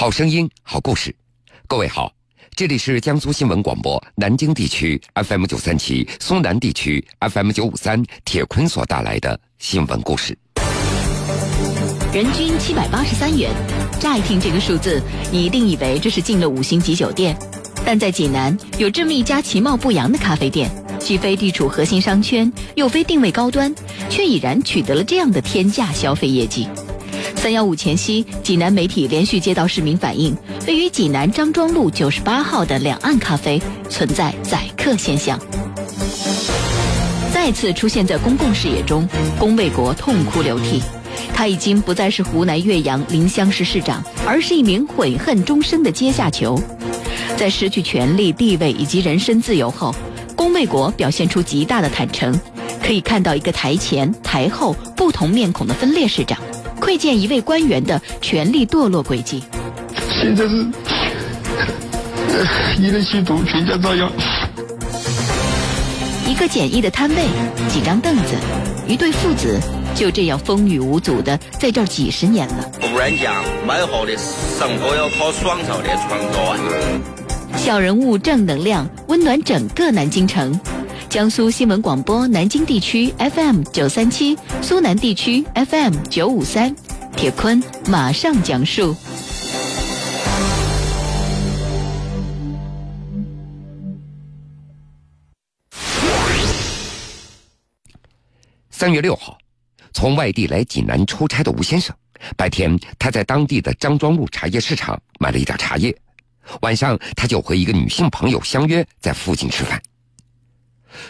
好声音，好故事。各位好，这里是江苏新闻广播南京地区 FM 九三七、苏南地区 FM 九五三铁坤所带来的新闻故事。人均七百八十三元，乍一听这个数字，你一定以为这是进了五星级酒店。但在济南有这么一家其貌不扬的咖啡店，既非地处核心商圈，又非定位高端，却已然取得了这样的天价消费业绩。三幺五前夕，济南媒体连续接到市民反映，位于济南张庄路九十八号的两岸咖啡存在宰客现象。再次出现在公共视野中，龚卫国痛哭流涕。他已经不再是湖南岳阳临湘市市长，而是一名悔恨终身的阶下囚。在失去权力、地位以及人身自由后，龚卫国表现出极大的坦诚。可以看到一个台前台后不同面孔的分裂市长，窥见一位官员的权力堕落轨迹。现在是一人吸毒，全家遭殃。一个简易的摊位，几张凳子，一对父子。就这样风雨无阻的在这儿几十年了。不然讲，买好的生活要靠双手来创造啊！小人物正能量，温暖整个南京城。江苏新闻广播南京地区 FM 九三七，苏南地区 FM 九五三，铁坤马上讲述。三月六号。从外地来济南出差的吴先生，白天他在当地的张庄路茶叶市场买了一点茶叶，晚上他就和一个女性朋友相约在附近吃饭。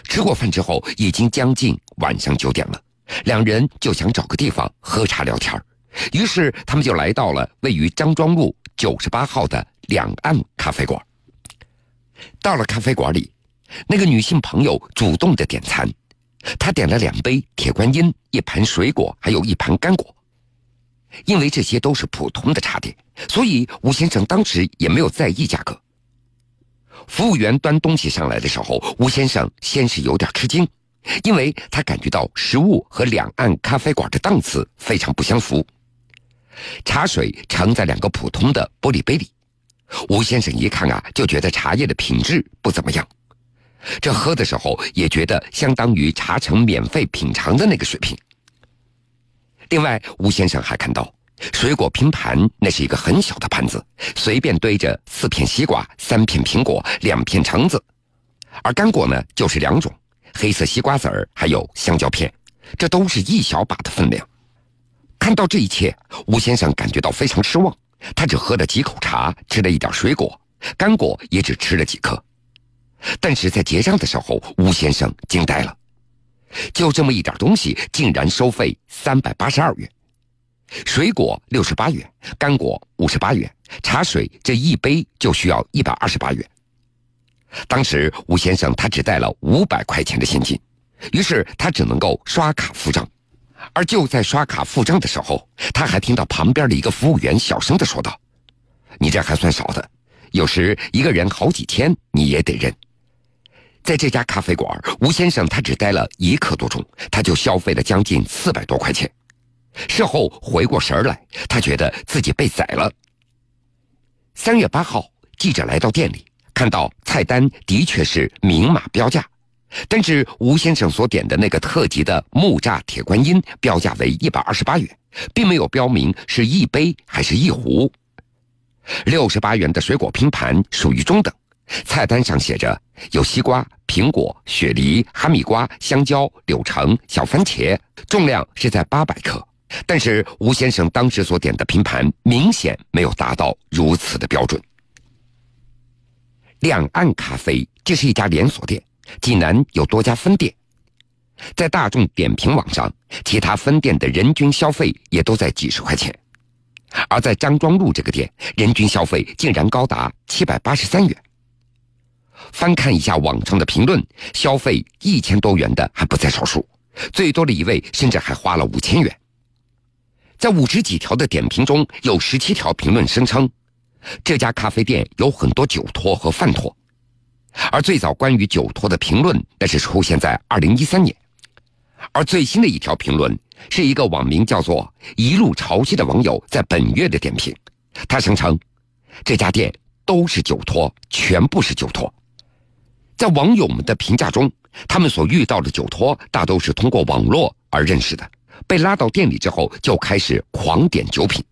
吃过饭之后，已经将近晚上九点了，两人就想找个地方喝茶聊天于是他们就来到了位于张庄路九十八号的两岸咖啡馆。到了咖啡馆里，那个女性朋友主动的点餐。她点了两杯铁观音，一盘水果，还有一盘干果。因为这些都是普通的茶点，所以吴先生当时也没有在意价格。服务员端东西上来的时候，吴先生先是有点吃惊，因为他感觉到食物和两岸咖啡馆的档次非常不相符。茶水盛在两个普通的玻璃杯里，吴先生一看啊，就觉得茶叶的品质不怎么样。这喝的时候也觉得相当于茶城免费品尝的那个水平。另外，吴先生还看到水果拼盘，那是一个很小的盘子，随便堆着四片西瓜、三片苹果、两片橙子，而干果呢就是两种，黑色西瓜籽儿还有香蕉片，这都是一小把的分量。看到这一切，吴先生感觉到非常失望，他只喝了几口茶，吃了一点水果，干果也只吃了几颗。但是在结账的时候，吴先生惊呆了，就这么一点东西，竟然收费三百八十二元，水果六十八元，干果五十八元，茶水这一杯就需要一百二十八元。当时吴先生他只带了五百块钱的现金，于是他只能够刷卡付账。而就在刷卡付账的时候，他还听到旁边的一个服务员小声的说道：“你这还算少的，有时一个人好几千你也得认。”在这家咖啡馆，吴先生他只待了一刻多钟，他就消费了将近四百多块钱。事后回过神来，他觉得自己被宰了。三月八号，记者来到店里，看到菜单的确是明码标价，但是吴先生所点的那个特级的木栅铁观音标价为一百二十八元，并没有标明是一杯还是一壶。六十八元的水果拼盘属于中等。菜单上写着有西瓜、苹果、雪梨、哈密瓜、香蕉、柳橙、小番茄，重量是在八百克。但是吴先生当时所点的拼盘明显没有达到如此的标准。两岸咖啡这是一家连锁店，济南有多家分店，在大众点评网上，其他分店的人均消费也都在几十块钱，而在张庄路这个店，人均消费竟然高达七百八十三元。翻看一下网上的评论，消费一千多元的还不在少数，最多的一位甚至还花了五千元。在五十几条的点评中，有十七条评论声称，这家咖啡店有很多酒托和饭托。而最早关于酒托的评论，那是出现在二零一三年。而最新的一条评论，是一个网名叫做“一路潮汐”的网友在本月的点评，他声称。这家店都是酒托，全部是酒托。在网友们的评价中，他们所遇到的酒托大都是通过网络而认识的，被拉到店里之后就开始狂点酒品。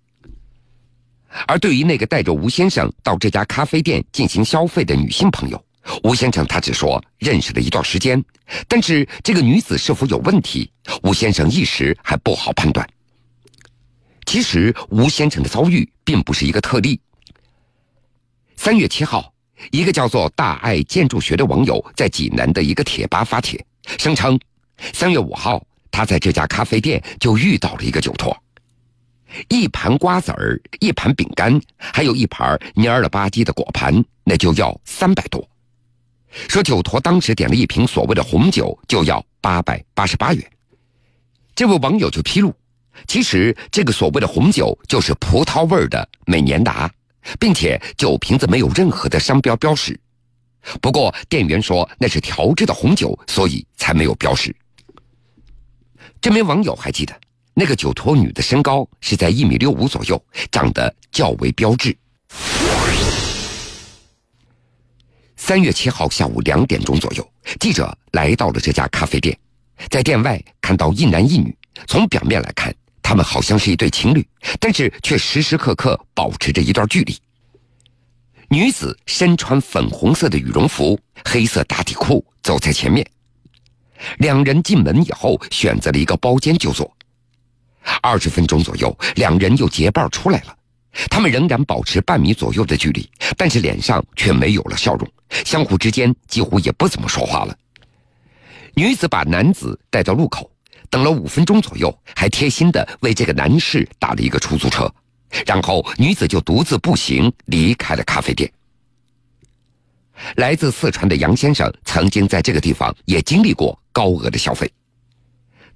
而对于那个带着吴先生到这家咖啡店进行消费的女性朋友，吴先生他只说认识了一段时间，但是这个女子是否有问题，吴先生一时还不好判断。其实吴先生的遭遇并不是一个特例。三月七号。一个叫做“大爱建筑学”的网友在济南的一个贴吧发帖，声称，三月五号他在这家咖啡店就遇到了一个酒托，一盘瓜子儿，一盘饼干，还有一盘蔫了吧唧的果盘，那就要三百多。说酒托当时点了一瓶所谓的红酒，就要八百八十八元。这位网友就披露，其实这个所谓的红酒就是葡萄味的美年达。并且酒瓶子没有任何的商标标识，不过店员说那是调制的红酒，所以才没有标识。这名网友还记得，那个酒托女的身高是在一米六五左右，长得较为标致。三月七号下午两点钟左右，记者来到了这家咖啡店，在店外看到一男一女，从表面来看。他们好像是一对情侣，但是却时时刻刻保持着一段距离。女子身穿粉红色的羽绒服、黑色打底裤，走在前面。两人进门以后，选择了一个包间就坐。二十分钟左右，两人又结伴出来了。他们仍然保持半米左右的距离，但是脸上却没有了笑容，相互之间几乎也不怎么说话了。女子把男子带到路口。等了五分钟左右，还贴心的为这个男士打了一个出租车，然后女子就独自步行离开了咖啡店。来自四川的杨先生曾经在这个地方也经历过高额的消费。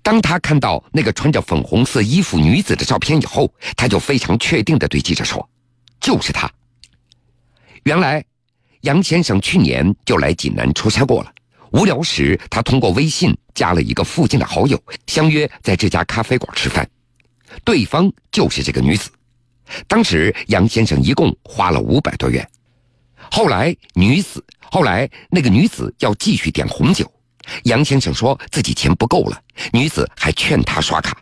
当他看到那个穿着粉红色衣服女子的照片以后，他就非常确定的对记者说：“就是她。”原来，杨先生去年就来济南出差过了。无聊时，他通过微信加了一个附近的好友，相约在这家咖啡馆吃饭。对方就是这个女子。当时杨先生一共花了五百多元。后来女子，后来那个女子要继续点红酒，杨先生说自己钱不够了，女子还劝他刷卡。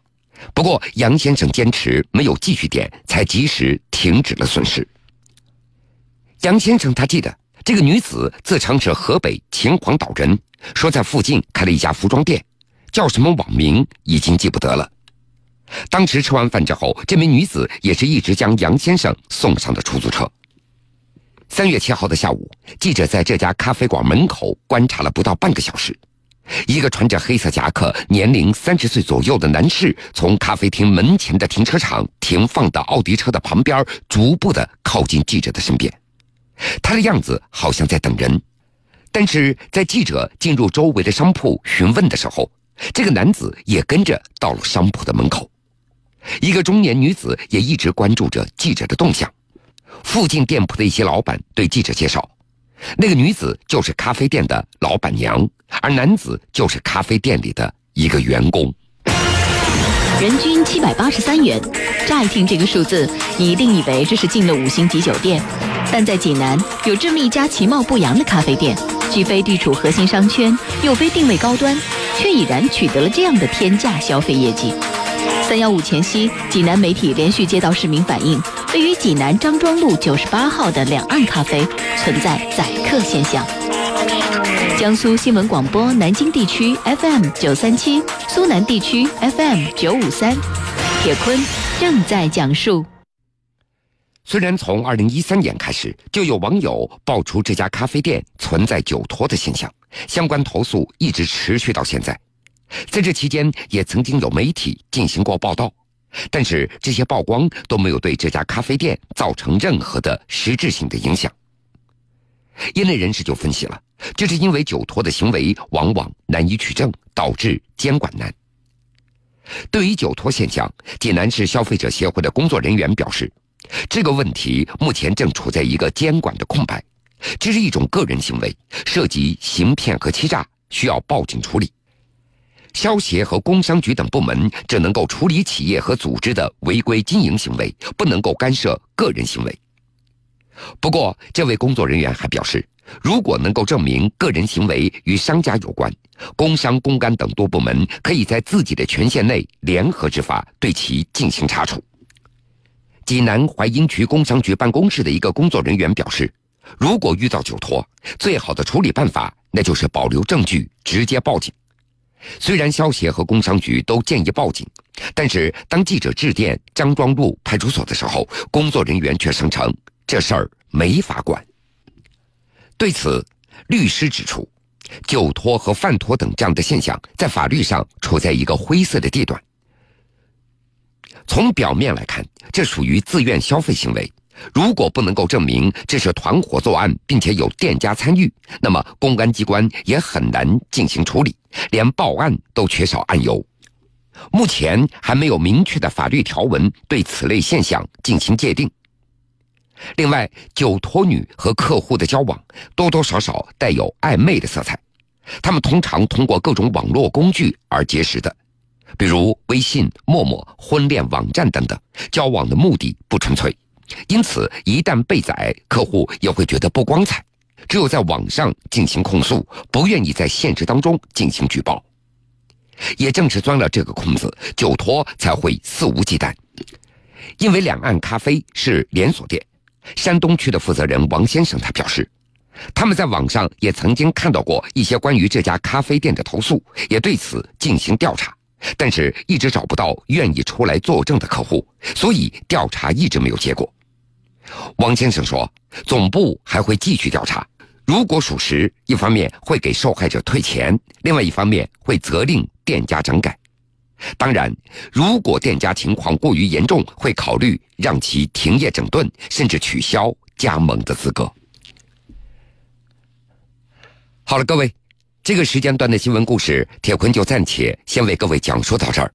不过杨先生坚持没有继续点，才及时停止了损失。杨先生他记得。这个女子自称是河北秦皇岛人，说在附近开了一家服装店，叫什么网名已经记不得了。当时吃完饭之后，这名女子也是一直将杨先生送上的出租车。三月七号的下午，记者在这家咖啡馆门口观察了不到半个小时，一个穿着黑色夹克、年龄三十岁左右的男士，从咖啡厅门前的停车场停放的奥迪车的旁边，逐步的靠近记者的身边。他的样子好像在等人，但是在记者进入周围的商铺询问的时候，这个男子也跟着到了商铺的门口。一个中年女子也一直关注着记者的动向。附近店铺的一些老板对记者介绍，那个女子就是咖啡店的老板娘，而男子就是咖啡店里的一个员工。人均七百八十三元，乍一听这个数字，你一定以为这是进了五星级酒店。但在济南有这么一家其貌不扬的咖啡店，既非地处核心商圈，又非定位高端，却已然取得了这样的天价消费业绩。三幺五前夕，济南媒体连续接到市民反映，位于济南张庄路九十八号的两岸咖啡存在宰客现象。江苏新闻广播南京地区 FM 九三七，苏南地区 FM 九五三，铁坤正在讲述。虽然从二零一三年开始就有网友爆出这家咖啡店存在酒托的现象，相关投诉一直持续到现在。在这期间，也曾经有媒体进行过报道，但是这些曝光都没有对这家咖啡店造成任何的实质性的影响。业内人士就分析了，这是因为酒托的行为往往难以取证，导致监管难。对于酒托现象，济南市消费者协会的工作人员表示。这个问题目前正处在一个监管的空白，这是一种个人行为，涉及行骗和欺诈，需要报警处理。消协和工商局等部门只能够处理企业和组织的违规经营行为，不能够干涉个人行为。不过，这位工作人员还表示，如果能够证明个人行为与商家有关，工商、公安等多部门可以在自己的权限内联合执法，对其进行查处。济南淮阴区工商局办公室的一个工作人员表示，如果遇到酒托，最好的处理办法那就是保留证据，直接报警。虽然消协和工商局都建议报警，但是当记者致电张庄路派出所的时候，工作人员却声称这事儿没法管。对此，律师指出，酒托和饭托等这样的现象在法律上处在一个灰色的地段。从表面来看，这属于自愿消费行为。如果不能够证明这是团伙作案，并且有店家参与，那么公安机关也很难进行处理，连报案都缺少案由。目前还没有明确的法律条文对此类现象进行界定。另外，酒托女和客户的交往多多少少带有暧昧的色彩，他们通常通过各种网络工具而结识的，比如微信、陌陌、婚恋网站等等，交往的目的不纯粹。因此，一旦被宰，客户也会觉得不光彩，只有在网上进行控诉，不愿意在现实当中进行举报。也正是钻了这个空子，酒托才会肆无忌惮。因为两岸咖啡是连锁店，山东区的负责人王先生他表示，他们在网上也曾经看到过一些关于这家咖啡店的投诉，也对此进行调查，但是一直找不到愿意出来作证的客户，所以调查一直没有结果。王先生说：“总部还会继续调查，如果属实，一方面会给受害者退钱，另外一方面会责令店家整改。当然，如果店家情况过于严重，会考虑让其停业整顿，甚至取消加盟的资格。”好了，各位，这个时间段的新闻故事，铁坤就暂且先为各位讲述到这儿。